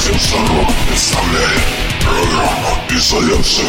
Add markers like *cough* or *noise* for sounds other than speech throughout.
Радио Сорок представляет программу «Изоляция».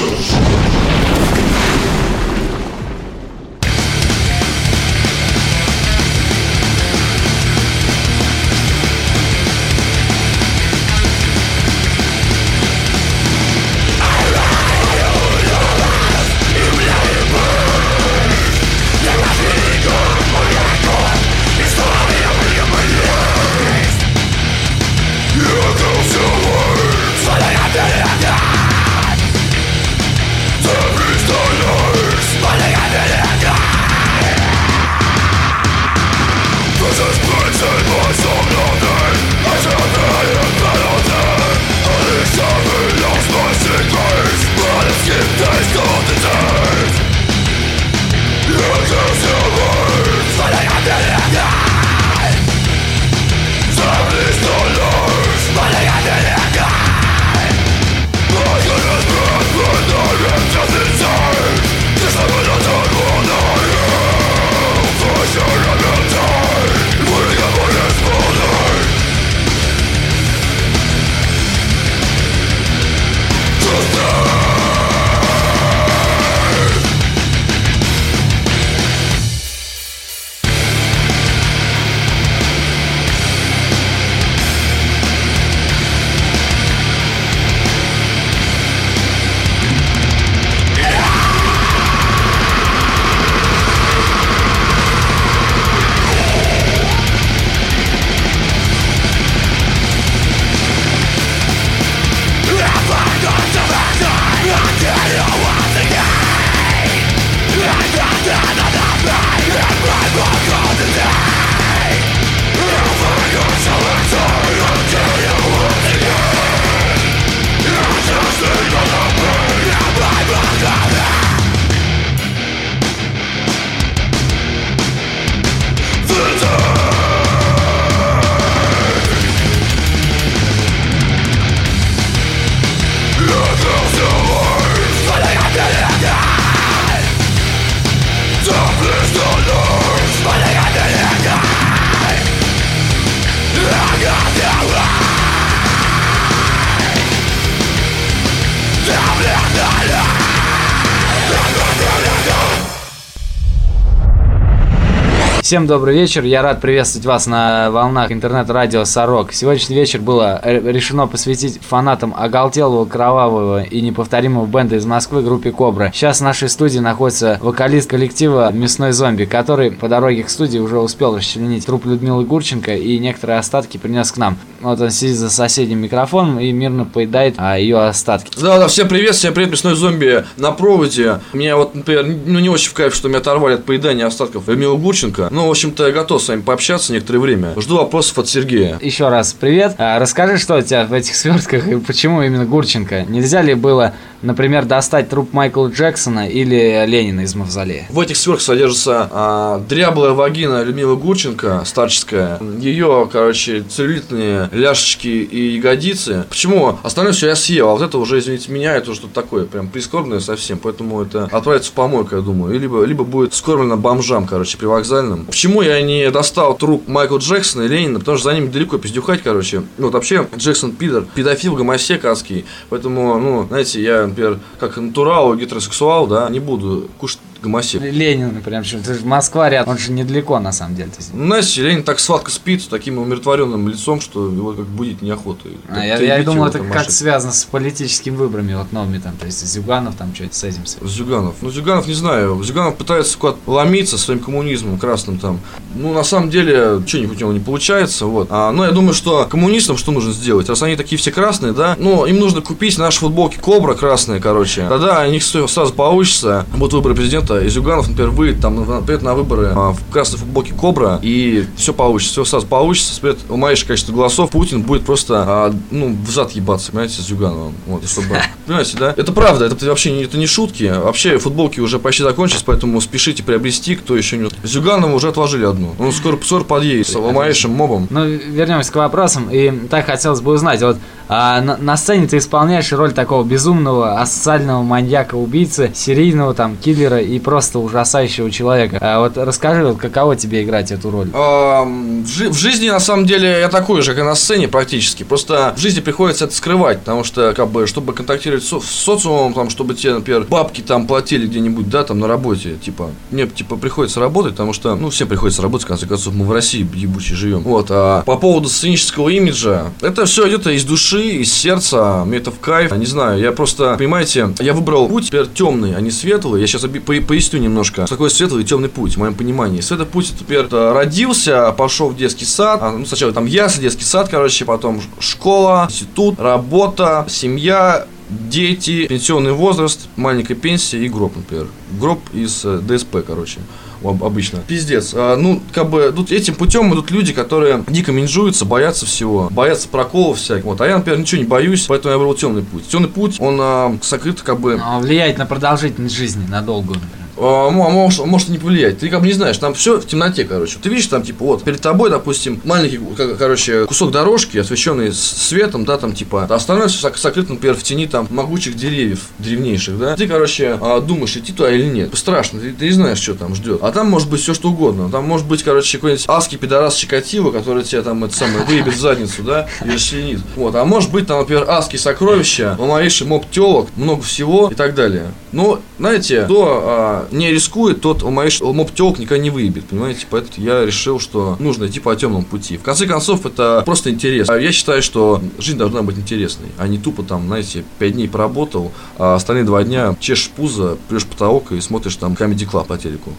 Всем добрый вечер. Я рад приветствовать вас на волнах интернет-радио «Сорок». Сегодняшний вечер было решено посвятить фанатам оголтелого, кровавого и неповторимого бенда из Москвы группе «Кобра». Сейчас в нашей студии находится вокалист коллектива «Мясной зомби», который по дороге к студии уже успел расчленить труп Людмилы Гурченко и некоторые остатки принес к нам. Вот он сидит за соседним микрофоном и мирно поедает а, ее остатки. Да, да, всем привет, всем привет, мясной зомби на проводе. Меня вот, например, ну не очень в кайф, что меня оторвали от поедания остатков Людмилы Гурченко. Ну, в общем-то, я готов с вами пообщаться некоторое время. Жду вопросов от Сергея. Еще раз привет. А, расскажи, что у тебя в этих свертках и почему именно Гурченко? Нельзя ли было например, достать труп Майкла Джексона или Ленина из мавзолея. В этих сверх содержится а, дряблая вагина Людмилы Гурченко, старческая, ее, короче, целлюлитные ляжечки и ягодицы. Почему? Остальное все я съел, а вот это уже, извините меня, это что-то такое, прям прискорбное совсем, поэтому это отправится в помойку, я думаю, либо, либо будет скормлено бомжам, короче, при вокзальном. Почему я не достал труп Майкла Джексона и Ленина? Потому что за ним далеко пиздюхать, короче. Вот вообще, Джексон пидор, педофил, гомосек адский, поэтому, ну, знаете, я например, как натурал, гетеросексуал, да, не буду кушать гомосек. Ленин, например, Москва рядом, он же недалеко на самом деле. Знаете, Ленин так сладко спит с таким умиротворенным лицом, что его как будить неохота. А, я, я думал, это как связано с политическими выборами вот новыми, там, то есть Зюганов там что-то с этим. Зюганов. Ну, Зюганов не знаю. Зюганов пытается куда-то ломиться своим коммунизмом красным там. Ну, на самом деле, что-нибудь у него не получается, вот. А, но я думаю, что коммунистам что нужно сделать? Раз они такие все красные, да, ну, им нужно купить наши футболки Кобра красные, короче. Тогда у них сразу получится. Будут выборы президента момента из Юганов, например, выйдет там, например, на выборы а, в красной футболке Кобра, и все получится, все сразу получится, например, умаешь количество голосов, Путин будет просто, а, ну, в зад ебаться, понимаете, с Югановым, вот, чтобы, *laughs* понимаете, да? Это правда, это вообще не, это не шутки, вообще футболки уже почти закончились, поэтому спешите приобрести, кто еще не... С Зюгановым уже отложили одну, он скоро, скоро подъедет с ломающим мобом. Ну, вернемся к вопросам, и так хотелось бы узнать, вот а, на, на сцене ты исполняешь роль такого безумного, асоциального маньяка-убийцы, серийного там киллера и просто ужасающего человека. А вот расскажи, вот каково тебе играть эту роль? В, жи- в жизни, на самом деле, я такой же, как и на сцене практически. Просто в жизни приходится это скрывать, потому что, как бы, чтобы контактировать со- с социумом, там, чтобы тебе, например, бабки там платили где-нибудь, да, там, на работе, типа, мне, типа, приходится работать, потому что, ну, всем приходится работать, в конце концов, мы в России ебучей живем. Вот, а по поводу сценического имиджа, это все идет из души, из сердца, мне это в кайф, не знаю, я просто, понимаете, я выбрал путь теперь темный, а не светлый, я сейчас поясню немножко, что такое светлый и темный путь, в моем понимании. Светлый путь, теперь э, родился, пошел в детский сад, а, ну, сначала там ясли, детский сад, короче, потом школа, институт, работа, семья, дети, пенсионный возраст, маленькая пенсия и гроб, например. Гроб из э, ДСП, короче обычно. Пиздец. А, ну, как бы, тут этим путем идут люди, которые дико менжуются, боятся всего, боятся проколов всяких. Вот. А я, например, ничего не боюсь, поэтому я выбрал темный путь. Темный путь, он а, сокрыт, как бы, А, Влияет на продолжительность жизни, на долгую, может, может и не повлиять. Ты как бы не знаешь, там все в темноте, короче. Ты видишь, там, типа, вот, перед тобой, допустим, маленький, короче, кусок дорожки, освещенный светом, да, там, типа, а остальное все сокрыто, например, в тени, там, могучих деревьев древнейших, да. Ты, короче, а, думаешь, идти туда или нет. Страшно, ты, ты не знаешь, что там ждет. А там может быть все что угодно. Там может быть, короче, какой-нибудь аский пидорас Чикатило, который тебе там, это самое, выебет задницу, да, и расчленит. Вот, а может быть, там, например, аски сокровища, ломаейший моб телок, много всего и так далее. Но, знаете, кто а, не рискует, тот ломаейший моб телок никогда не выебет, понимаете? Поэтому я решил, что нужно идти по темному пути. В конце концов, это просто интерес. А Я считаю, что жизнь должна быть интересной, а не тупо там, знаете, пять дней поработал, а остальные два дня чешешь пузо, плюешь потолок и смотришь там Comedy Club по телеку.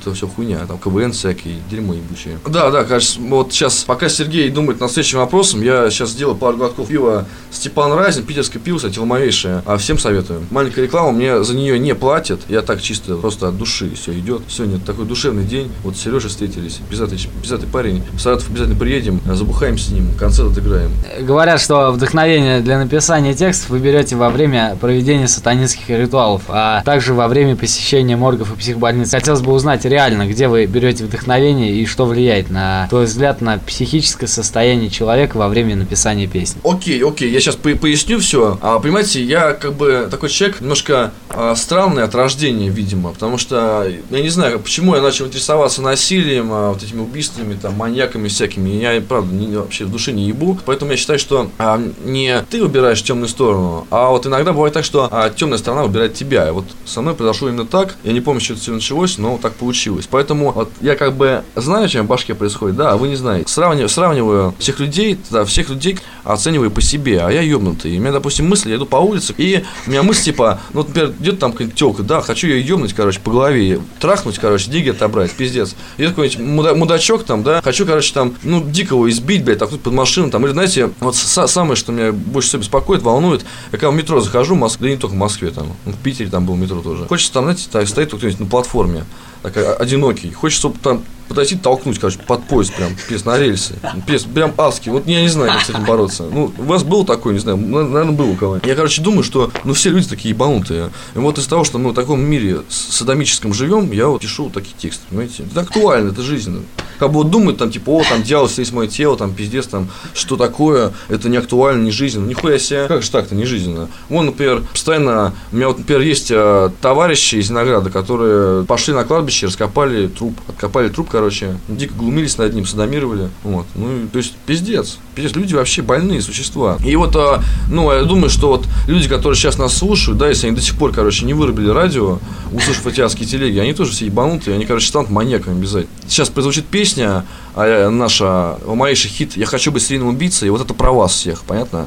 Это все хуйня, там КВН всякие, дерьмо ебучее. Да, да, кажется, вот сейчас, пока Сергей думает над следующим вопросом, я сейчас сделаю пару глотков пива Степан Разин, питерское пиво, кстати, ломовейшее. А всем советую. Маленькая реклама, мне за нее не платят, я так чисто, просто от души все идет. Сегодня такой душевный день, вот с Сережей встретились, пиздатый, пиздатый парень, в Саратов обязательно приедем, забухаем с ним, концерт отыграем. Говорят, что вдохновение для написания текстов вы берете во время проведения сатанинских ритуалов, а также во время посещения моргов и психбольниц. Хотелось бы узнать реально, где вы берете вдохновение и что влияет, на твой взгляд, на психическое состояние человека во время написания песни. Окей, окей, я сейчас поясню все. А, понимаете, я как бы такой человек немножко а, странный от рождения, видимо, потому что я не знаю, почему я начал интересоваться насилием, а, вот этими убийствами, там, маньяками всякими. Я, правда, не- вообще в душе не ебу. Поэтому я считаю, что а, не ты выбираешь темную сторону, а вот иногда бывает так, что а, темная сторона выбирает тебя. И вот со мной произошло именно так. Я не помню, что это все началось, но так получилось. Поэтому вот я как бы знаю, чем в башке происходит, да, а вы не знаете. Сравниваю, сравниваю всех людей, да, всех людей оцениваю по себе, а я ёбнутый. И у меня, допустим, мысли, я иду по улице, и у меня мысль типа, ну, вот, например, идет там какая-нибудь тёлка, да, хочу ее ёбнуть, короче, по голове, трахнуть, короче, деньги отобрать, пиздец. Идет какой-нибудь муда- мудачок там, да, хочу, короче, там, ну, дикого избить, блядь, толкнуть под машину, там, или, знаете, вот са- самое, что меня больше всего беспокоит, волнует, я когда в метро захожу, в Москве, да не только в Москве, там, в Питере там был метро тоже. Хочется там, знаете, так, стоит кто-нибудь на платформе, такой а- одинокий, хочется, чтобы там подойти, толкнуть, короче, под поезд прям, пиздец, на рельсы. Пиздец, прям адский. Вот я не знаю, как с этим бороться. Ну, у вас было такое, не знаю, наверное, было у кого Я, короче, думаю, что, ну, все люди такие ебанутые. И вот из-за того, что мы в таком мире садомическом живем, я вот пишу вот такие тексты, понимаете? Это актуально, это жизненно. Как бы вот думают, там, типа, о, там, дьявол есть мое тело, там, пиздец, там, что такое, это не актуально, не жизненно. Нихуя себе, как же так-то, не жизненно. Вон, например, постоянно, у меня вот, например, есть э, товарищи из Винограда, которые пошли на кладбище, раскопали труп, откопали труп, короче, дико глумились над ним, садомировали, вот, ну, то есть, пиздец, пиздец, люди вообще больные существа. И вот, э, ну, я думаю, что вот люди, которые сейчас нас слушают, да, если они до сих пор, короче, не вырубили радио, услышав эти адские телеги, они тоже все ебанутые, они, короче, станут маньяками обязательно. Сейчас прозвучит песня, а, э, наша, ломаейший хит «Я хочу быть серийным убийцей», и вот это про вас всех, понятно?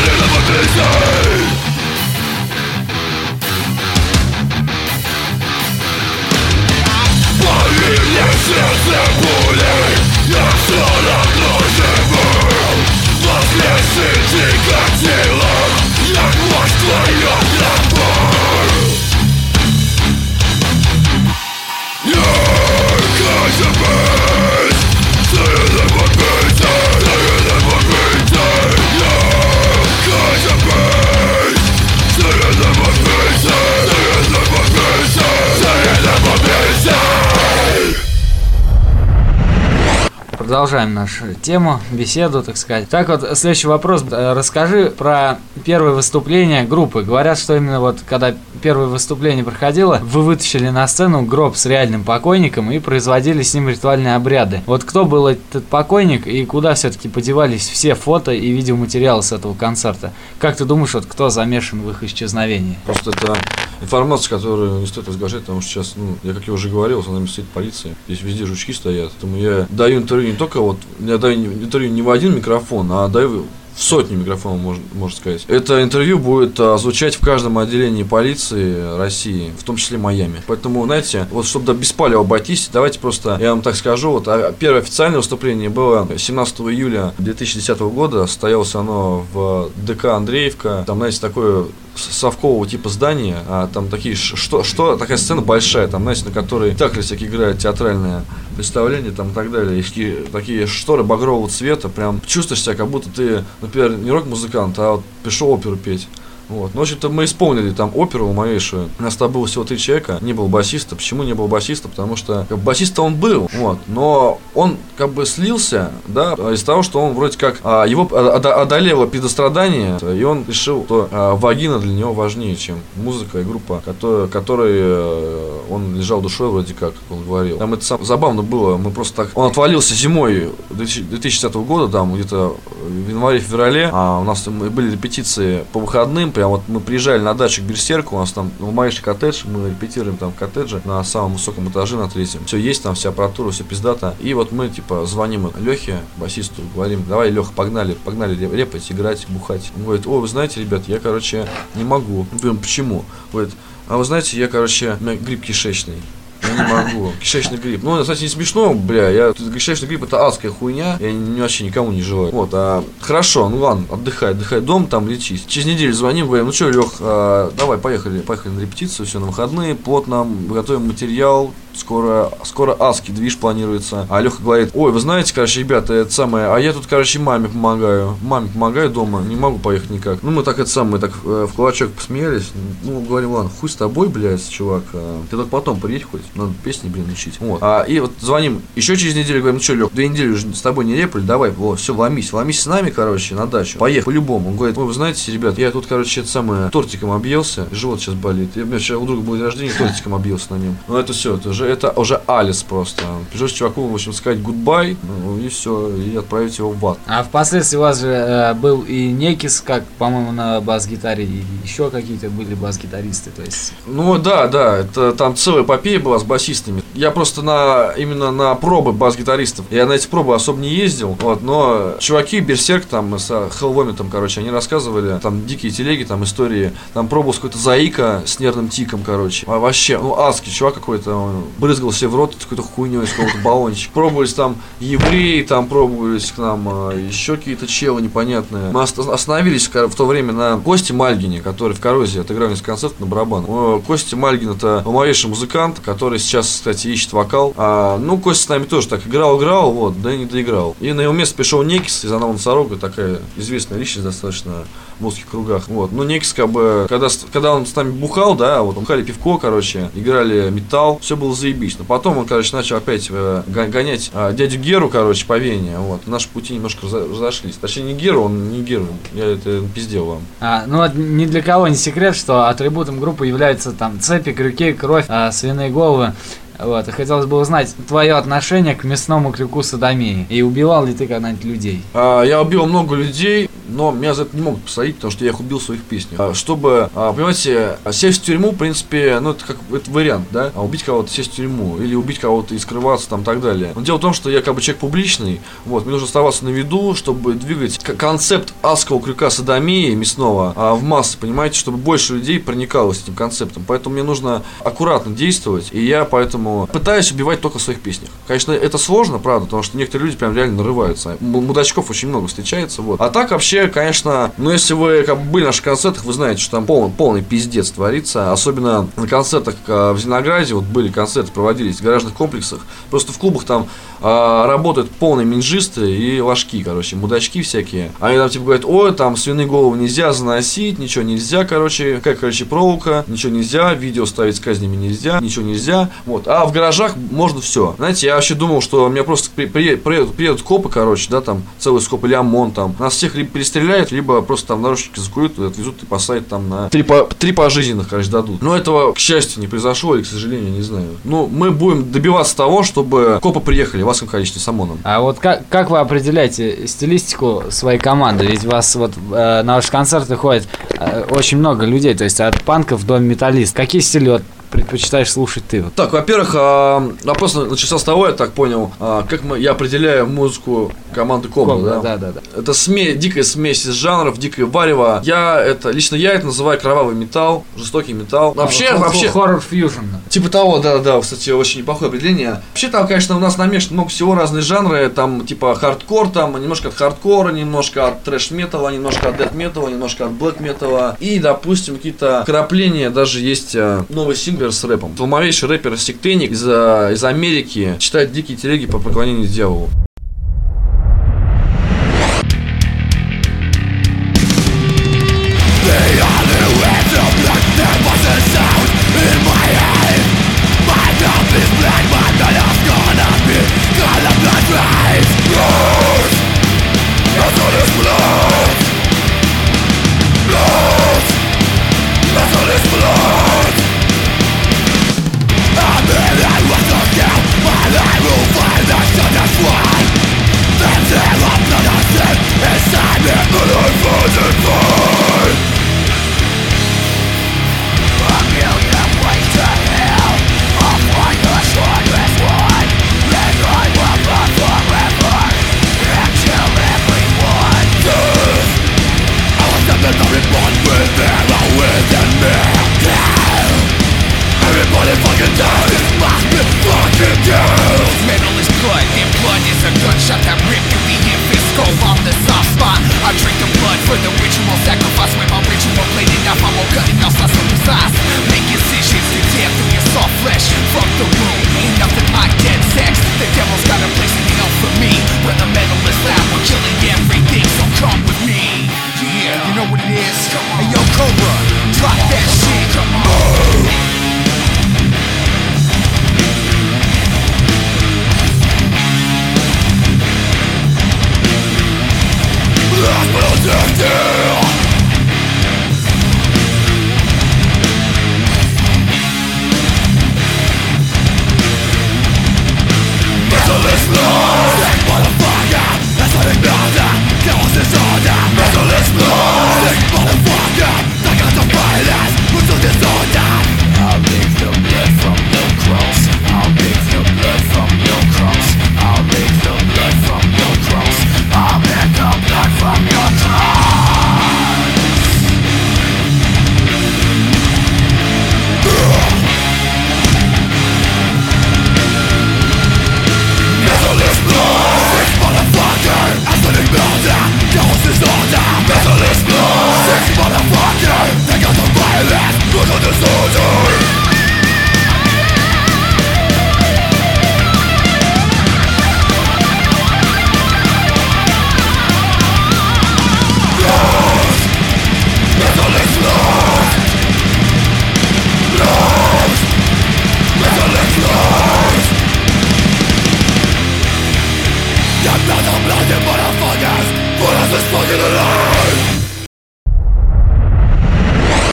продолжаем нашу тему, беседу, так сказать. Так вот, следующий вопрос. Э, расскажи про первое выступление группы. Говорят, что именно вот когда первое выступление проходило, вы вытащили на сцену гроб с реальным покойником и производили с ним ритуальные обряды. Вот кто был этот покойник и куда все-таки подевались все фото и видеоматериалы с этого концерта? Как ты думаешь, вот кто замешан в их исчезновении? Просто это информация, которую не стоит разглашать, потому что сейчас, ну, я как я уже говорил, за нами стоит полиция. Здесь везде жучки стоят. Поэтому я даю интервью не только вот, я даю интервью не в один микрофон, а даю в сотни микрофонов, можно, можно сказать. Это интервью будет а, звучать в каждом отделении полиции России, в том числе Майами. Поэтому, знаете, вот чтобы до беспалева обойтись, давайте просто, я вам так скажу, вот а, первое официальное выступление было 17 июля 2010 года, состоялось оно в ДК Андреевка. Там, знаете, такое совкового типа здания, а там такие, что, что, такая сцена большая, там, знаете, на которой так всякие играют театральные представления там и так далее, и такие, такие шторы багрового цвета, прям чувствуешь себя, как будто ты, например, не рок-музыкант, а вот пришел оперу петь. Вот. Ну, в общем-то, мы исполнили там оперу малейшую. У нас там было всего три человека, не было басиста. Почему не было басиста? Потому что как, басиста он был, вот, но он как бы слился, да, из того, что он вроде как а, его одолело предострадание, и он решил, что а, вагина для него важнее, чем музыка и группа, которая, которой э, он лежал душой вроде как, он говорил. Там это сам, забавно было, мы просто так, он отвалился зимой 2010 года, там где-то в январе-феврале, а у нас были репетиции по выходным, прям вот мы приезжали на дачу к Берсерку, у нас там в Маише коттедж, мы репетируем там коттедже на самом высоком этаже, на третьем. Все есть там, вся аппаратура, все пиздата. И вот мы, типа, звоним Лехе, басисту, говорим, давай, Леха, погнали, погнали репать, играть, бухать. Он говорит, о, вы знаете, ребят, я, короче, не могу. Мы говорим, почему? Говорит, а вы знаете, я, короче, у меня грипп кишечный. Я не могу. Кишечный грипп. Ну, кстати, не смешно, бля. Я, кишечный грипп это адская хуйня. Я не, вообще никому не желаю. Вот, а хорошо, ну ладно, отдыхай, отдыхай дом, там лечись. Через неделю звоним, говорим, ну что, Лех, а, давай, поехали, поехали на репетицию, все на выходные, плотно, готовим материал, скоро, скоро адский движ планируется. А Леха говорит, ой, вы знаете, короче, ребята, это самое, а я тут, короче, маме помогаю. Маме помогаю дома, не могу поехать никак. Ну, мы так это самое, так э, в кулачок посмеялись. Ну, говорим, ладно, хуй с тобой, блядь, чувак. А, ты только потом приедь хоть, надо песни, блин, учить. Вот. А, и вот звоним еще через неделю, говорим, ну что, Лех, две недели уже с тобой не репали, давай, вот, все, ломись, ломись с нами, короче, на дачу. Поехали, по-любому. Он говорит, ой, вы знаете, ребят, я тут, короче, это самое, тортиком объелся, живот сейчас болит. Я, у меня сейчас у друга был день рождения, тортиком объелся на нем. Ну, это все, это уже, это уже алес просто. Придешь чуваку, в общем, сказать goodbye, ну, и все, и отправить его в ад. А впоследствии у вас же э, был и Некис, как, по-моему, на бас-гитаре, и еще какие-то были бас-гитаристы, то есть... Ну, да, да, это там целая эпопея была с басистами. Я просто на, именно на пробы бас-гитаристов, я на эти пробы особо не ездил, вот, но чуваки, Берсерк, там, с Хелвомитом, короче, они рассказывали, там, дикие телеги, там, истории, там, пробовал какой-то заика с нервным тиком, короче, а вообще, ну, адский чувак какой-то, он брызгал себе в рот какой-то хуйней, с какого-то баллончик. Пробовались там евреи, там пробовались к нам а, еще какие-то челы непонятные. Мы остановились в то время на Косте Мальгине, который в Коррозии отыграл несколько концертов на барабан. Костя Мальгин это новейший музыкант, который сейчас, кстати, ищет вокал. А, ну, Костя с нами тоже так играл-играл, вот, да и не доиграл. И на его место пришел Некис из Анау Носорога, такая известная личность достаточно в узких кругах. Вот. Но Некис, как бы, когда, когда он с нами бухал, да, вот, бухали пивко, короче, играли металл, все было заебись. Но потом он, короче, начал опять э, гонять э, дядю Геру, короче, по Вене. Вот. Наши пути немножко разошлись. Точнее, не Геру, он не Геру. Я это пиздел вам. А, ну, ни для кого не секрет, что атрибутом группы являются там цепи, крюки, кровь, а, свиные головы. Вот, и хотелось бы узнать твое отношение к мясному крюку садомии. И убивал ли ты когда-нибудь людей? А, я убил много людей, но меня за это не могут посадить, потому что я их убил в своих песнях. А, чтобы, а, понимаете, сесть в тюрьму, в принципе, ну это как это вариант, да? А убить кого-то, сесть в тюрьму, или убить кого-то и скрываться там и так далее. Но дело в том, что я как бы человек публичный, вот, мне нужно оставаться на виду, чтобы двигать концепт адского крюка садомии мясного а, в массы, понимаете, чтобы больше людей проникалось этим концептом. Поэтому мне нужно аккуратно действовать, и я поэтому пытаюсь убивать только в своих песнях. Конечно, это сложно, правда, потому что некоторые люди прям реально нарываются. Мудачков очень много встречается, вот. А так вообще, конечно, ну если вы как бы были на наших концертах, вы знаете, что там полный, полный пиздец творится. Особенно на концертах а, в Зеленограде, вот были концерты, проводились в гаражных комплексах. Просто в клубах там а, работают полные минжисты и ложки, короче, мудачки всякие. Они там типа говорят, ой, там свиные головы нельзя заносить, ничего нельзя, короче, как, короче, проволока, ничего нельзя, видео ставить с казнями нельзя, ничего нельзя, вот. А в гаражах можно все. Знаете, я вообще думал, что меня просто при- при- приедут, приедут копы, короче, да, там, целый скоп или ОМОН там, нас всех либо перестреляют, либо просто там наручники закуют, и отвезут и посадят там на три, по- три пожизненных, короче, дадут. Но этого, к счастью, не произошло, или, к сожалению, не знаю. Ну, мы будем добиваться того, чтобы копы приехали вашем количестве с ОМОНом. А вот как, как вы определяете стилистику своей команды? Ведь вас вот э, на ваши концерты ходит э, очень много людей, то есть от панков до металлистов. Какие стили вот предпочитаешь слушать ты? Вот? Так, во-первых, а, вопрос начался с того, я так понял, а, как мы, я определяю музыку команды Кобра, да? да, да, да. Это смесь, дикая смесь из жанров, дикое варево. Я это, лично я это называю кровавый металл, жестокий металл. Вообще, Хо- вообще, Horror fusion. Типа того, да, да, кстати, очень неплохое определение. Вообще там, конечно, у нас намешано много всего, разные жанры, там типа хардкор, там немножко от хардкора, немножко от трэш-металла, немножко от дэт-металла, немножко от блэк-металла. И, допустим, какие-то вкрапления, даже есть а, новый сингер с рэпом. Толмовейший рэпер Сектеник из, из Америки читает дикие телеги по поклонению дьяволу.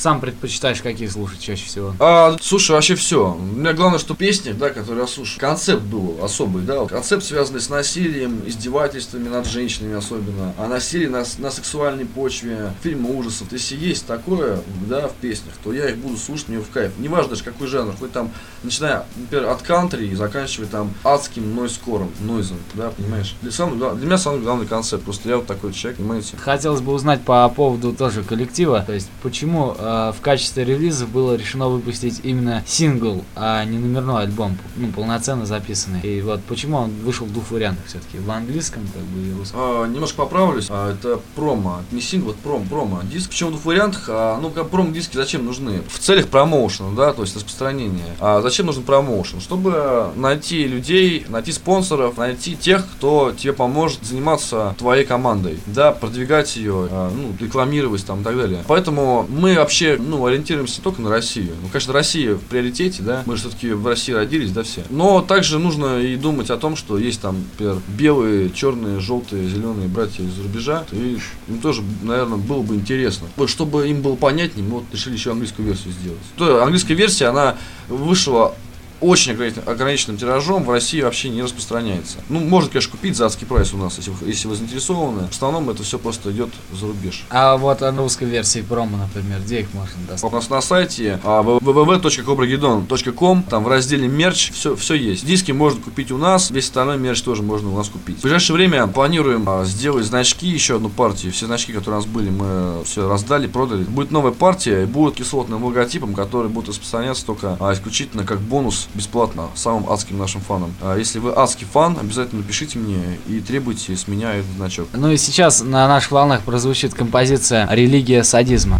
Сам предпочитаешь какие слушать чаще всего? А, слушай, вообще все. У меня главное, что песни, да, которые я слушаю, концепт был особый, да, концепт, связанный с насилием, издевательствами над женщинами особенно, а насилие на, на сексуальной почве, фильмы ужасов. Если есть такое, да, в песнях, то я их буду слушать, мне в кайф. Неважно даже какой жанр, хоть там, начиная, например, от кантри и заканчивая там адским нойскором, нойзом, да, понимаешь? Для, самого, для меня самый главный концепт, просто я вот такой человек, понимаете? Хотелось бы узнать по поводу тоже коллектива, то есть почему э, в качестве релиза было решено выпустить именно сингл, а не номерной альбом, ну, полноценно записанный. И вот почему он вышел в двух вариантах все-таки, в английском как бы и русском. А, немножко поправлюсь, а, это промо, не сингл, это пром, промо диск. Почему в двух вариантах? А, ну, как промо-диски зачем нужны? В целях промоушена, да, то есть распространения. А зачем нужен промоушен? Чтобы найти людей, найти спонсоров, найти тех, кто тебе поможет заниматься твоей командой, да, продвигать ее, а, ну, рекламировать там и так далее. Поэтому мы вообще, ну, ориентируемся только на Россию. Ну, конечно, Россия в приоритете, да, мы же все-таки в России родились, да, все. Но также нужно и думать о том, что есть там, например, белые, черные, желтые, зеленые братья из-за рубежа, и им тоже, наверное, было бы интересно. Вот чтобы им было понятнее, мы вот решили еще английскую версию сделать. То английская версия, она вышла очень ограниченным, тиражом в России вообще не распространяется. Ну, можно, конечно, купить за адский прайс у нас, если вы, если вы заинтересованы. В основном это все просто идет за рубеж. А вот о русской версии промо, например, где их можно достать? У нас на сайте а, www.cobragedon.com, там в разделе мерч все, все есть. Диски можно купить у нас, весь остальной мерч тоже можно у нас купить. В ближайшее время планируем а, сделать значки, еще одну партию. Все значки, которые у нас были, мы все раздали, продали. Будет новая партия, и будут кислотным логотипом, который будет распространяться только а, исключительно как бонус бесплатно самым адским нашим фанам. А если вы адский фан, обязательно напишите мне и требуйте с меня этот значок. Ну и сейчас на наших волнах прозвучит композиция «Религия садизма».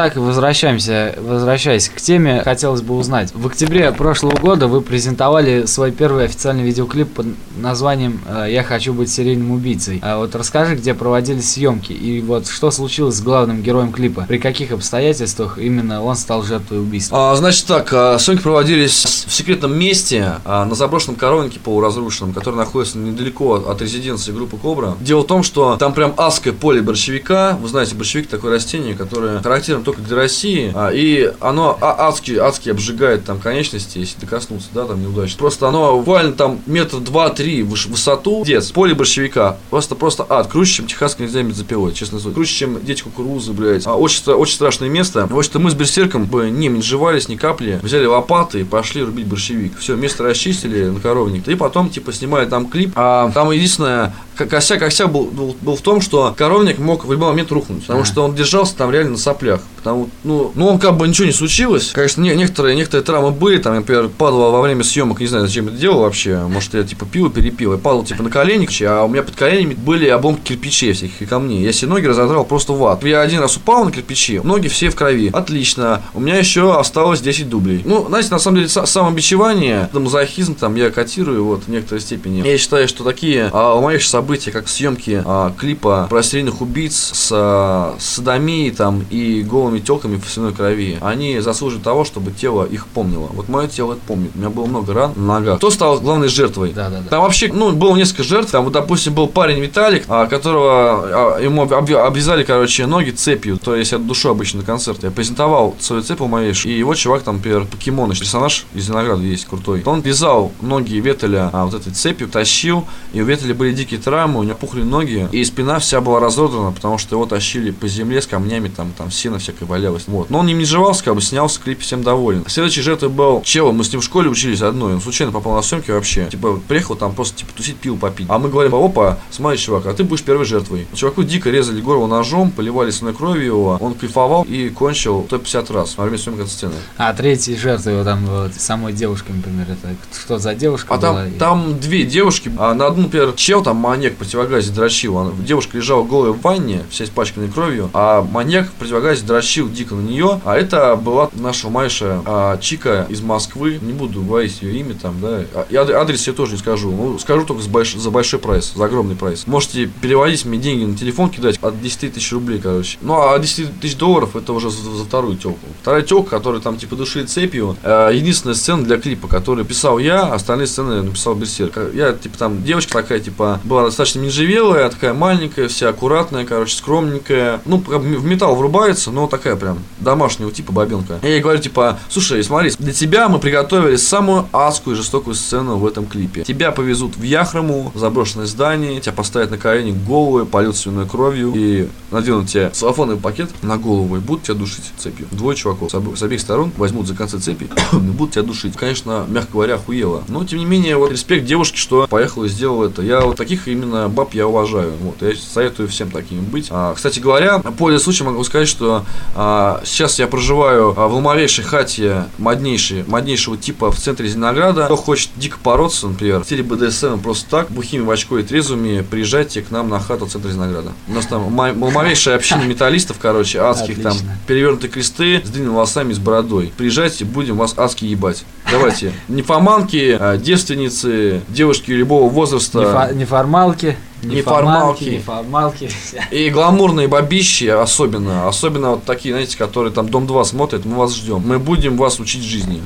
Так, возвращаемся, возвращаясь к теме, хотелось бы узнать. В октябре прошлого года вы презентовали свой первый официальный видеоклип под названием э, «Я хочу быть серийным убийцей». А вот расскажи, где проводились съемки и вот что случилось с главным героем клипа, при каких обстоятельствах именно он стал жертвой убийства. А, значит так, а, съемки проводились в секретном месте а, на заброшенном коровнике полуразрушенном, который находится недалеко от резиденции группы Кобра. Дело в том, что там прям адское поле борщевика. Вы знаете, борщевик такое растение, которое характерно только для России, а, и оно а- адски, адски обжигает там конечности, если докоснуться, да, там неудачно. Просто оно буквально там метр два-три в высоту, дец, поле борщевика. Просто, просто ад, круче, чем техасская нельзя бензопилой, честно сказать. Круче, чем дети кукурузы, блядь. А, очень, очень страшное место. Вот что мы с берсерком бы не менжевались ни капли, взяли лопаты и пошли рубить борщевик. Все, место расчистили на коровник. И потом, типа, снимали там клип. А там единственное, косяк, косяк был, был, был в том, что коровник мог в любой момент рухнуть. Потому А. что он держался там реально на соплях. Потому, ну, ну, он как бы ничего не случилось. Конечно, не- некоторые, некоторые травмы были. Там, например, падал во время съемок, не знаю, зачем это делал вообще. Может, я типа пил и перепил. Я падал типа на колени, а у меня под коленями были обломки кирпичей всяких и камней. Я себе ноги разодрал просто в ад. Я один раз упал на кирпичи, ноги все в крови. Отлично. У меня еще осталось 10 дублей. Ну, знаете, на самом деле, са- самобичевание, это мазохизм, там, я котирую вот в некоторой степени. Я считаю, что такие а, ломающие события, как съемки а, клипа про серийных убийц с а, садомией там и голыми телками в свиной крови, они заслуживают того, чтобы тело их помнило. Вот мое тело это помнит. У меня было много ран на ногах. Кто стал главной жертвой? Да, да, да. Там вообще, ну, было несколько жертв. Там, вот, допустим, был парень Виталик, а, которого а, ему об- обвязали, короче, ноги цепью. То есть от душу обычно на концерт. Я презентовал свою цепь у моей, и его чувак там, например, покемон, персонаж из Винограда есть крутой. Он вязал ноги Ветеля а, вот этой цепью, тащил, и у Ветеля были дикие травмы, у него пухли ноги, и спина вся была разодрана, потому что его тащили по земле с камнями, там, там сено всякое валялось. Вот. Но он не менжевался, как бы снялся, клип всем доволен. Следующей жертвой был чел, мы с ним в школе учились одной, он случайно попал на съемки вообще. Типа, приехал там просто, типа, тусить, пил попить. А мы говорим, опа, смотри, чувак, а ты будешь первой жертвой. Чуваку дико резали горло ножом, поливали свиной кровью его, он кайфовал и кончил 150 раз во время съемки этой сцены. А третьей жертвой вот там вот, самой девушкой, например, это что за девушка А была? там, И- там две девушки, а на одну, например, чел там маньяк в противогазе дрочил. Она- девушка лежала голая в ванне, вся испачканная кровью, а маньяк в противогазе дрочил дико на нее. А это была наша Майша а, Чика из Москвы. Не буду говорить ее имя там, да. А, и ад- адрес я тоже не скажу. Ну, скажу только с больш- за большой прайс, за огромный прайс. Можете переводить мне деньги на телефон кидать от 10 тысяч рублей, короче. Ну, а 10 тысяч долларов это уже за, за вторую телку. Вторая телка, которая там типа душит цепью. э, единственная сцена для клипа, который писал я, а остальные сцены написал Берсерк. Я, типа, там девочка такая, типа, была достаточно менжевелая, такая маленькая, вся аккуратная, короче, скромненькая. Ну, в металл врубается, но такая прям домашнего типа бабенка. Я ей говорю, типа, слушай, смотри, для тебя мы приготовили самую адскую и жестокую сцену в этом клипе. Тебя повезут в Яхраму, в заброшенное здание, тебя поставят на колени голую, польют свиной кровью и наденут тебе целлофановый пакет на голову и будут тебя душить цепью. Двое чуваков с, обо- с обеих сторон возьмут за концы цепи *coughs* и будут тебя душить. Конечно, мягко говоря, охуело. Но, тем не менее, вот респект девушке, что поехала и сделала это. Я вот таких именно баб я уважаю. Вот, я советую всем такими быть. А, кстати говоря, пользуясь случаем, могу сказать, что а, сейчас я проживаю а, в ломовейшей хате моднейшей, моднейшего типа в центре Зеленограда. Кто хочет дико бороться, например, в стиле БДСМ просто так, бухими в очко и трезвыми, приезжайте к нам на хату в центре Зеленограда. У нас там ма- ломовейшая община металлистов, короче, адских там перевернутые кресты с длинными волосами, с бородой. Приезжайте, будем вас адски ебать. Давайте. Нимфоманки, а, девственницы, девушки любого возраста. Нефа- неформалки, Неформалки. неформалки. *laughs* И гламурные бабищи особенно. Особенно вот такие, знаете, которые там Дом 2 смотрят, мы вас ждем. Мы будем вас учить жизни.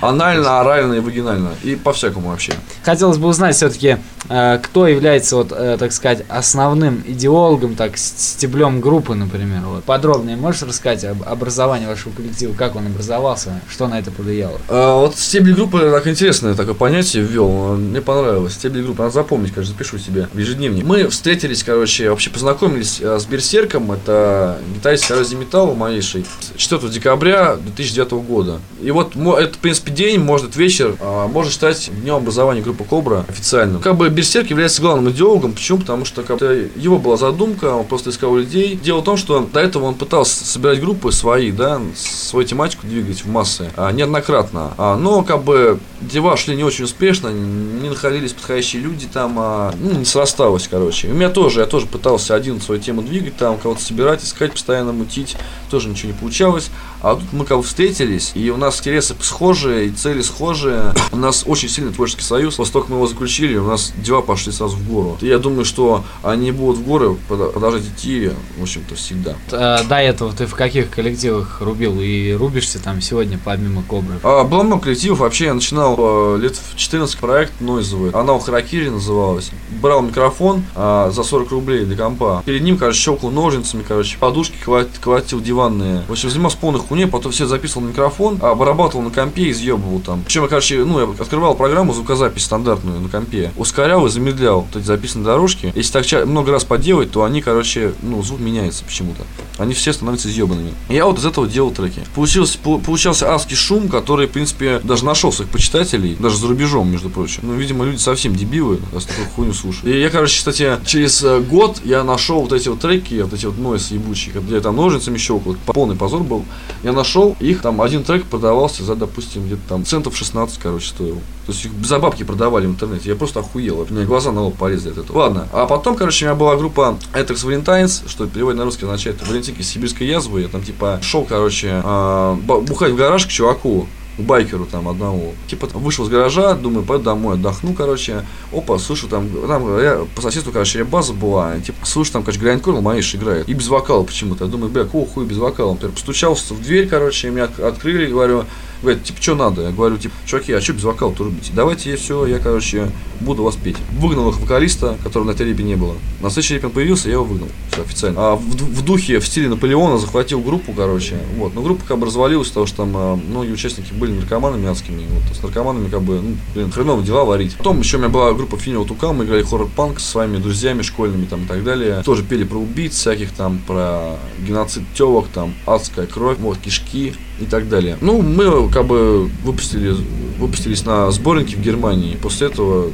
Анально, орально и вагинально. И по-всякому вообще. Хотелось бы узнать все-таки, кто является, вот, э, так сказать, основным идеологом, так, стеблем группы, например. Вот. Подробнее можешь рассказать об образовании вашего коллектива, как он образовался, что на это повлияло? А, вот стебли группы так интересное такое понятие ввел. Мне понравилось. Стебли группы надо запомнить, конечно, запишу себе в ежедневник. Мы встретились, короче, вообще познакомились э, с Берсерком. Это гитарист Коррозии Металла моейший. 4 декабря 2009 года. И вот это, в принципе, принципе, день, может, вечер, а, можно считать днем образования группы Кобра официально. Как бы Берсерк является главным идеологом. Почему? Потому что как бы, его была задумка, он просто искал людей. Дело в том, что до этого он пытался собирать группы свои, да, свою тематику двигать в массы а, неоднократно. А, но как бы дела шли не очень успешно, не находились подходящие люди там, а, ну, не срасталось, короче. У меня тоже, я тоже пытался один свою тему двигать, там кого-то собирать, искать, постоянно мутить, тоже ничего не получалось. А тут мы как бы встретились, и у нас интересы схожие, и цели схожие. У нас очень сильный творческий союз. После того, как мы его заключили, у нас дела пошли сразу в гору. И я думаю, что они будут в горы продолжать идти, в общем-то, всегда. А, до этого ты в каких коллективах рубил и рубишься там сегодня, помимо Кобры? А, было много коллективов. Вообще, я начинал а, лет в 14 проект нойзовый. Она у Харакири называлась. Брал микрофон а, за 40 рублей для компа. Перед ним, короче, щелкал ножницами, короче, подушки колотил диванные. В общем, занимался полной хуйне, потом все записывал микрофон, а обрабатывал на компе изъебывал там. Причем я, короче, ну, я открывал программу звукозапись стандартную на компе, ускорял и замедлял вот эти записанные дорожки. Если так много раз поделать, то они, короче, ну, звук меняется почему-то. Они все становятся изъебанными. Я вот из этого делал треки. Получился, получался адский шум, который, в принципе, даже нашел своих почитателей, даже за рубежом, между прочим. Ну, видимо, люди совсем дебилы, раз такую хуйню слушают. И я, короче, кстати, через э, год я нашел вот эти вот треки, вот эти вот нойс ебучие, где я там ножницами щелкал, полный позор был. Я нашел их, там один трек продавался за, допустим, где-то там центов 16, короче, стоил. То есть их за бабки продавали в интернете. Я просто охуел. У меня глаза на лоб полезли от этого. Ладно. А потом, короче, у меня была группа Этерс Valentines, что переводит на русский означает Валентинки сибирской язвы. Я там типа шел, короче, э, бухать в гараж к чуваку байкеру там одному. Типа вышел с гаража, думаю, пойду домой, отдохну, короче. Опа, слышу там, там я, по соседству, короче, база была. Типа, слышу, там, короче, Грайндкор Маиш играет. И без вокала почему-то. Я думаю, бля, какого хуя без вокала? Он постучался в дверь, короче, меня открыли, говорю, Говорит, типа, что надо? Я говорю, типа, чуваки, а что без вокала-то рубите? Давайте я все, я, короче, буду вас петь. Выгнал их вокалиста, которого на этой репе не было. На следующей репе появился, я его выгнал. Все, официально. А в, в духе, в стиле Наполеона захватил группу, короче. Вот. Но группа как бы развалилась, потому что там а, многие участники были наркоманами адскими. Вот. С наркоманами как бы, ну, блин, хреново дела варить. Потом еще у меня была группа Финил Тука, мы играли хоррор-панк со своими друзьями школьными там и так далее. Тоже пели про убийц всяких там, про геноцид телок, там, адская кровь, вот, кишки и так далее. Ну, мы как бы выпустили, выпустились на сборнике в Германии. После этого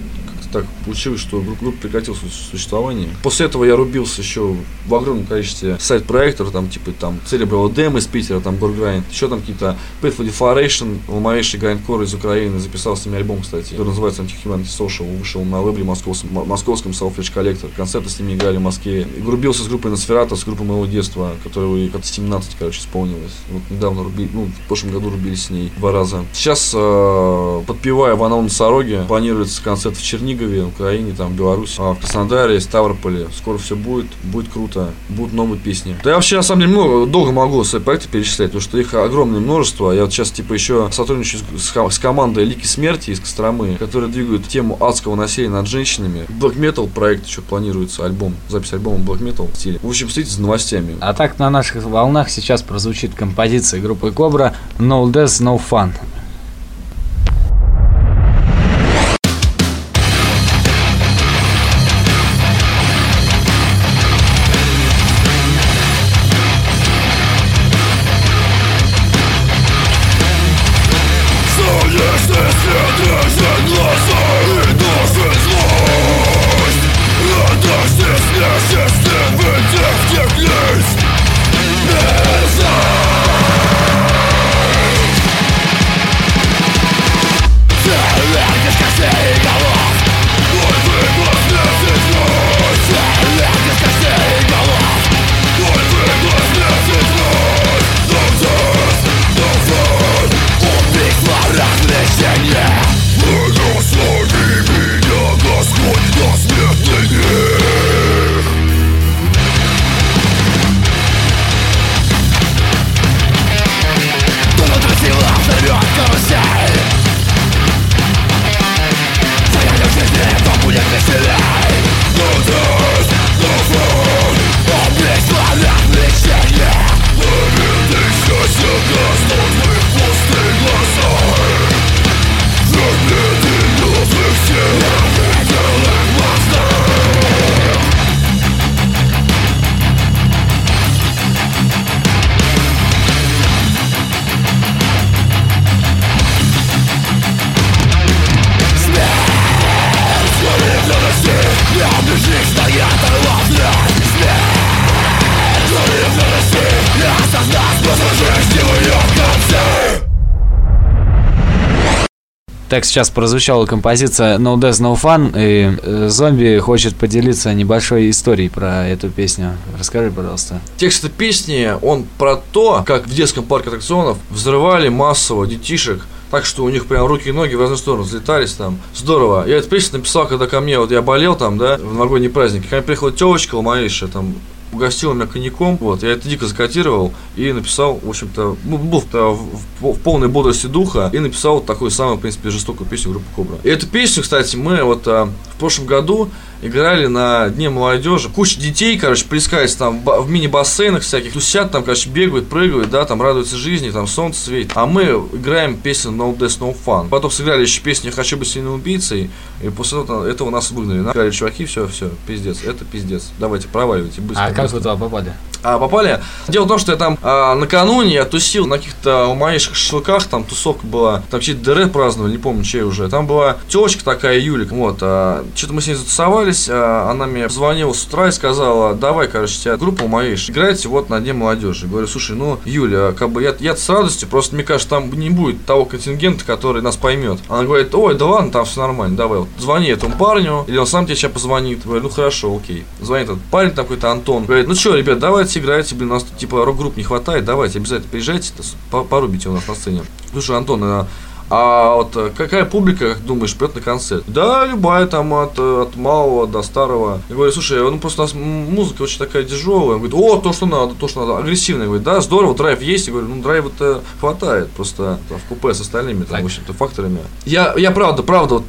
так получилось, что группа прекратила существование. После этого я рубился еще в огромном количестве сайт-проектов, там, типа, там, Cerebral Demo из Питера, там, Горграйнд, еще там какие-то Path for Deforation, ломовейший грайндкор из Украины, записал с ними альбом, кстати, который называется Anti-Humanity Social, вышел на лейбле московском, московском Self-Edge Collector, концерты с ними играли в Москве. И грубился с группой Носферата, с группой моего детства, которой как-то 17, короче, исполнилось. Вот недавно рубили, ну, в прошлом году рубили с ней два раза. Сейчас, э, подпевая в Анаун Сороге, планируется концерт в Чернигове, Чернигове, Украине, там, Беларуси, а в Краснодаре, Ставрополе. Скоро все будет, будет круто, будут новые песни. Да я вообще, на самом деле, много, долго могу свои проекты перечислять, потому что их огромное множество. Я вот сейчас, типа, еще сотрудничаю с, с командой Лики Смерти из Костромы, которые двигают тему адского насилия над женщинами. Black Metal проект еще планируется, альбом, запись альбома Black Metal в стиле. В общем, следите за новостями. А так на наших волнах сейчас прозвучит композиция группы Кобра No Death, No Fun. Так, сейчас прозвучала композиция No Death No Fun, и э, зомби хочет поделиться небольшой историей про эту песню. Расскажи, пожалуйста. Текст этой песни, он про то, как в детском парке аттракционов взрывали массово детишек, так что у них прям руки и ноги в разные стороны взлетались там. Здорово. Я эту песню написал, когда ко мне, вот я болел там, да, в новогодний праздник. Ко мне приехала телочка ломаейшая, там, угостил меня коньяком, вот, я это дико закатировал и написал, в общем-то, ну, был в, в, в полной бодрости духа и написал вот такую самую, в принципе, жестокую песню группы Кобра. И эту песню, кстати, мы вот а, в прошлом году играли на Дне молодежи. Куча детей, короче, плескались там в мини-бассейнах всяких, тусят там, короче, бегают, прыгают, да, там радуются жизни, там солнце светит. А мы играем песню No Death No Fun. Потом сыграли еще песню «Я хочу быть сильным убийцей», и после этого нас выгнали. Сказали, чуваки, все, все, пиздец, это пиздец. Давайте, проваливайте быстро. А как вы туда попали? а, попали. Дело в том, что я там а, накануне я тусил на каких-то умаишных шашлыках, там тусовка была, там чьи-то ДР праздновали, не помню, чей уже. Там была телочка такая, Юлик, вот, а, что-то мы с ней затусовались, а, она мне звонила с утра и сказала, давай, короче, тебя группа умаишь, играйте вот на Дне молодежи. Говорю, слушай, ну, Юля, как бы я, я с радостью, просто мне кажется, там не будет того контингента, который нас поймет. Она говорит, ой, да ладно, там все нормально, давай, вот, звони этому парню, или он сам тебе сейчас позвонит. Говорю, ну хорошо, окей. Звонит этот парень такой то Антон, говорит, ну что, ребят, давайте играйте, блин, у нас тут типа рок-групп не хватает, давайте обязательно приезжайте, порубите у нас на сцене. Слушай, Антон, а, вот э, какая публика, как думаешь, прет на концерт? Да, любая там от, от малого до старого. Я говорю, слушай, ну просто у нас музыка очень такая тяжелая. Он говорит, о, то, что надо, то, что надо. Агрессивная. Говорит, да, здорово, драйв есть. Я говорю, ну драйва-то хватает просто там, в купе с остальными, там, в общем-то, факторами. Я, я правда, правда, вот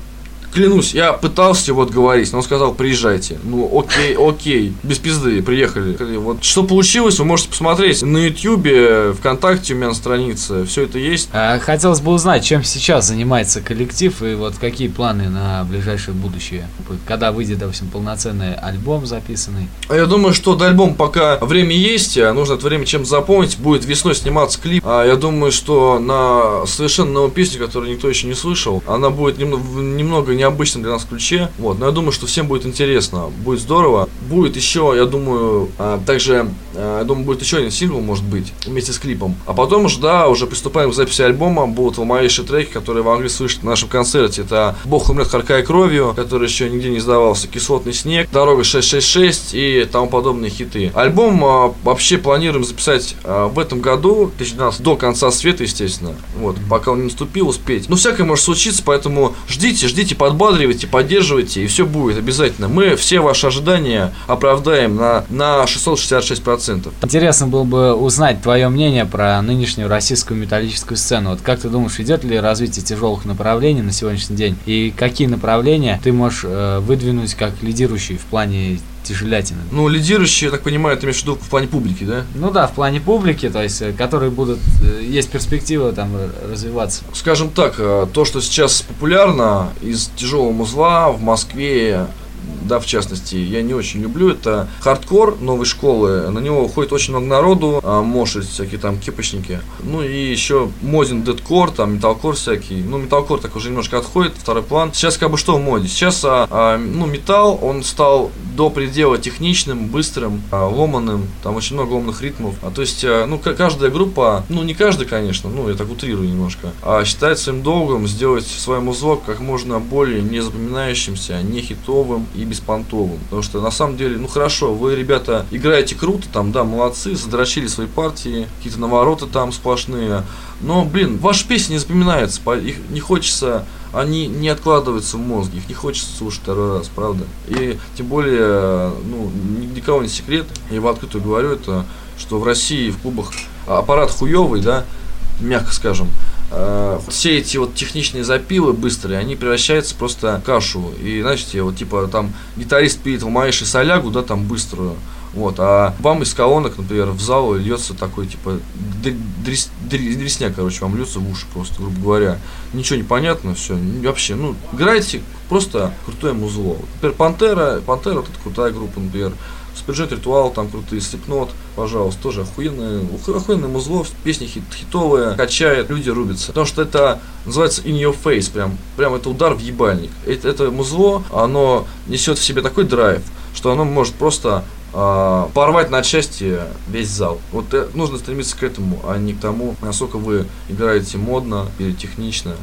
клянусь, я пытался вот говорить, но он сказал, приезжайте. Ну, окей, окей, без пизды, приехали. Вот что получилось, вы можете посмотреть на ютюбе, ВКонтакте у меня на странице, все это есть. А, хотелось бы узнать, чем сейчас занимается коллектив и вот какие планы на ближайшее будущее, когда выйдет, допустим, полноценный альбом записанный. А я думаю, что до альбома пока время есть, а нужно это время чем запомнить, будет весной сниматься клип. А я думаю, что на совершенно новую песню, которую никто еще не слышал, она будет немного, немного не необычном для нас ключе. Вот, но я думаю, что всем будет интересно, будет здорово. Будет еще, я думаю, а, также, а, я думаю, будет еще один сингл, может быть, вместе с клипом. А потом уже, да, уже приступаем к записи альбома. Будут волмовейшие треки, которые вы могли слышать на нашем концерте. Это «Бог умрет харкая кровью», который еще нигде не издавался, «Кислотный снег», «Дорога 666» и тому подобные хиты. Альбом а, вообще планируем записать в этом году, 2012, до конца света, естественно. Вот, пока он не наступил, успеть. Ну, всякое может случиться, поэтому ждите, ждите под подбадривайте, поддерживайте, и все будет обязательно. Мы все ваши ожидания оправдаем на, на 666%. Интересно было бы узнать твое мнение про нынешнюю российскую металлическую сцену. Вот как ты думаешь, идет ли развитие тяжелых направлений на сегодняшний день? И какие направления ты можешь э, выдвинуть как лидирующие в плане тяжелятины. Ну, лидирующие, я так понимаю, ты имеешь в виду в плане публики, да? Ну да, в плане публики, то есть, э, которые будут, э, есть перспектива там развиваться. Скажем так, э, то, что сейчас популярно из тяжелого музла в Москве, да, в частности, я не очень люблю, это хардкор новой школы, на него уходит очень много народу, а, мошить всякие там кипочники, ну и еще моден дедкор, там металкор всякий, ну металкор так уже немножко отходит, второй план. Сейчас как бы что в моде? Сейчас, а, а, ну металл, он стал до предела техничным, быстрым, а, ломаным, там очень много ломаных ритмов, а то есть, а, ну каждая группа, ну не каждая, конечно, ну я так утрирую немножко, а считает своим долгом сделать свой музло как можно более незапоминающимся, не хитовым и беспонтовым. Потому что на самом деле, ну хорошо, вы, ребята, играете круто, там, да, молодцы, задрочили свои партии, какие-то навороты там сплошные. Но, блин, ваши песни не запоминаются, их не хочется, они не откладываются в мозге, их не хочется слушать второй раз, правда. И тем более, ну, никого не секрет, я в открытую говорю это, что в России в клубах аппарат хуевый, да, мягко скажем, э, все эти вот техничные запилы быстрые, они превращаются просто в кашу. И, знаете, вот типа там гитарист пилит в маэши солягу, да, там быструю, вот, а вам из колонок, например, в зал льется такой, типа, дрес, дресня, короче, вам льется в уши просто, грубо говоря. Ничего не понятно, все, вообще, ну, играйте просто крутое музло. Например, Пантера, Пантера, вот это крутая группа, например, Суперджет Ритуал, там крутые, Слепнот, пожалуйста, тоже охуенное, охуенное музло, песни хит, хитовые, качает, люди рубятся. Потому что это называется in your face, прям, прям это удар в ебальник. Это, это музло, оно несет в себе такой драйв, что оно может просто э, порвать на части весь зал. Вот э, нужно стремиться к этому, а не к тому, насколько вы играете модно или технично.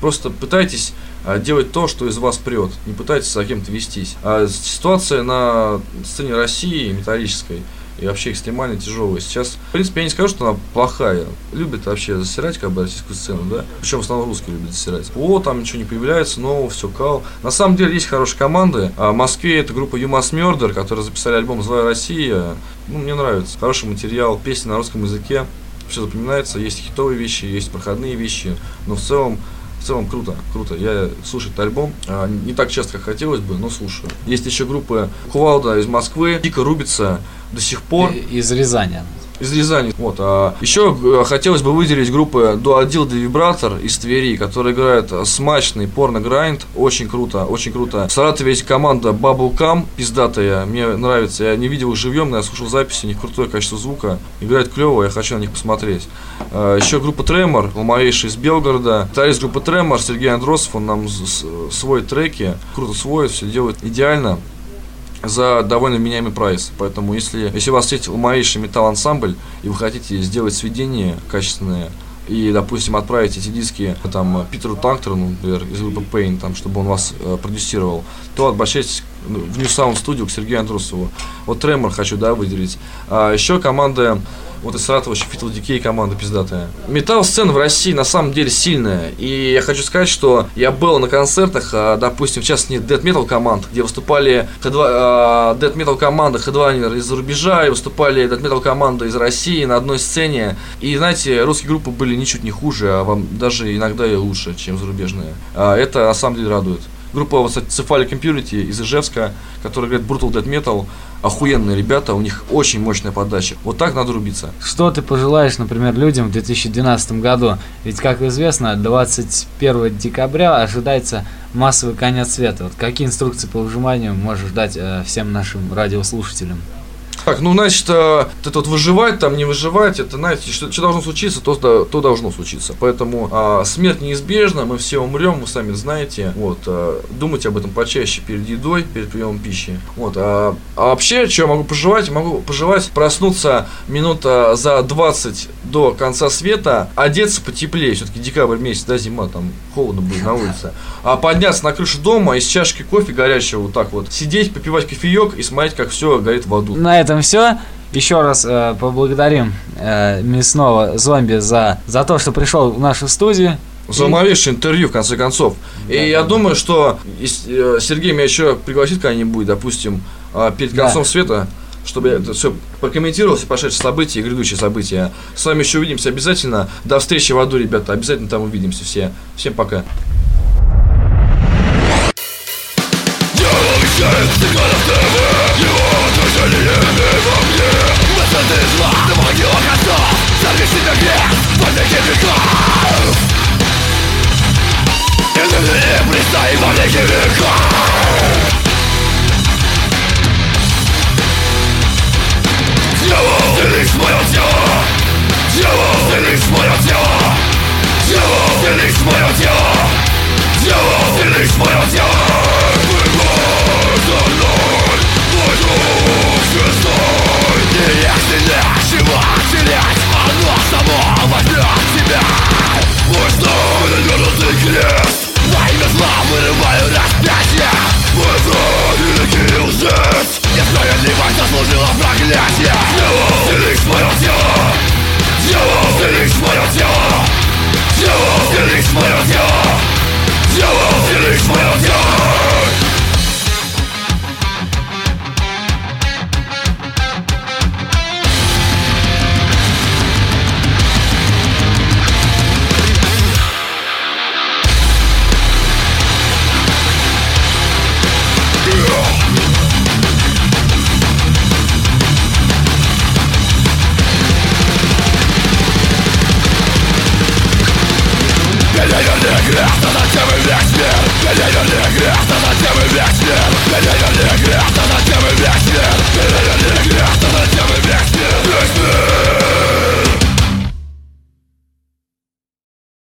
Просто пытайтесь а, делать то, что из вас прет. Не пытайтесь за кем-то вестись. А ситуация на сцене России металлической и вообще экстремально тяжелая. Сейчас, в принципе, я не скажу, что она плохая. Любит вообще засирать как бы российскую сцену, да? Причем в основном русские любят засирать. О, там ничего не появляется, нового, все кал. На самом деле есть хорошие команды. А в Москве это группа Юмас Murder, которые записали альбом «Злая Россия». Ну, мне нравится. Хороший материал, песни на русском языке. Все запоминается, есть хитовые вещи, есть проходные вещи, но в целом в целом круто, круто. Я слушаю этот альбом. А, не так часто, как хотелось бы, но слушаю. Есть еще группы Кувалда из Москвы, дико рубится до сих пор. Из Рязани из Рязани. Вот. А еще э, хотелось бы выделить группы Дуадил де Вибратор из Твери, которые играют смачный порно-грайнд. Очень круто, очень круто. В Саратове есть команда Bubblegum, пиздатая. Мне нравится. Я не видел их живьем, но я слушал записи, у них крутое качество звука. Играет клево, я хочу на них посмотреть. А, еще группа Тремор, ломовейший из Белгорода. Вторая группа Тремор, Сергей Андросов, он нам свой треки, круто свой, все делает идеально за довольно меняемый прайс. Поэтому, если, если у вас есть ломовейший металл-ансамбль, и вы хотите сделать сведения качественные, и, допустим, отправить эти диски там, Питеру Танктеру, например, из группы Pain, там, чтобы он вас э, продюсировал, то обращайтесь в New Sound Studio к Сергею Андрусову. Вот Тремор хочу, да, выделить. А еще команда вот из Саратова еще Fatal Decay команда пиздатая. Металл-сцена в России на самом деле сильная. И я хочу сказать, что я был на концертах, а, допустим, в частности, Dead Metal команд, где выступали хедва, Dead Metal команда хедвайнер из-за рубежа, и выступали Dead Metal команда из России на одной сцене. И, знаете, русские группы были ничуть не хуже, а вам даже иногда и лучше, чем зарубежные. А это на самом деле радует. Группа, вот, Cephalic Impurity из Ижевска, которая играет Brutal Dead Metal, охуенные ребята, у них очень мощная подача. Вот так надо рубиться. Что ты пожелаешь, например, людям в 2012 году? Ведь, как известно, 21 декабря ожидается массовый конец света. Вот какие инструкции по выжиманию можешь дать э, всем нашим радиослушателям? Так, ну, значит, э, это вот выживать, там не выживать, это, знаете, что, что должно случиться, то, то должно случиться. Поэтому а, смерть неизбежна, мы все умрем, вы сами знаете. Вот, а, думайте об этом почаще перед едой, перед приемом пищи. Вот, а, а вообще, что я могу пожелать? Могу пожелать проснуться минута за 20 до конца света, одеться потеплее, все-таки декабрь месяц, да, зима, там холодно будет на улице. А подняться на крышу дома и с чашки кофе горячего вот так вот сидеть, попивать кофеек и смотреть, как все горит в аду. На этом все. Еще раз э, поблагодарим э, мясного зомби за, за то, что пришел в нашу студию. За умовейшее интервью, в конце концов. Да, и да, я да. думаю, что э, Сергей меня еще пригласит когда-нибудь, допустим, э, перед концом да. света, чтобы я это все прокомментировал, все прошедшие события и грядущие события. С вами еще увидимся обязательно. До встречи в аду, ребята. Обязательно там увидимся все. Всем пока ты зла Ты могила концов Сорви себя грех Возьми веков И ты не пристай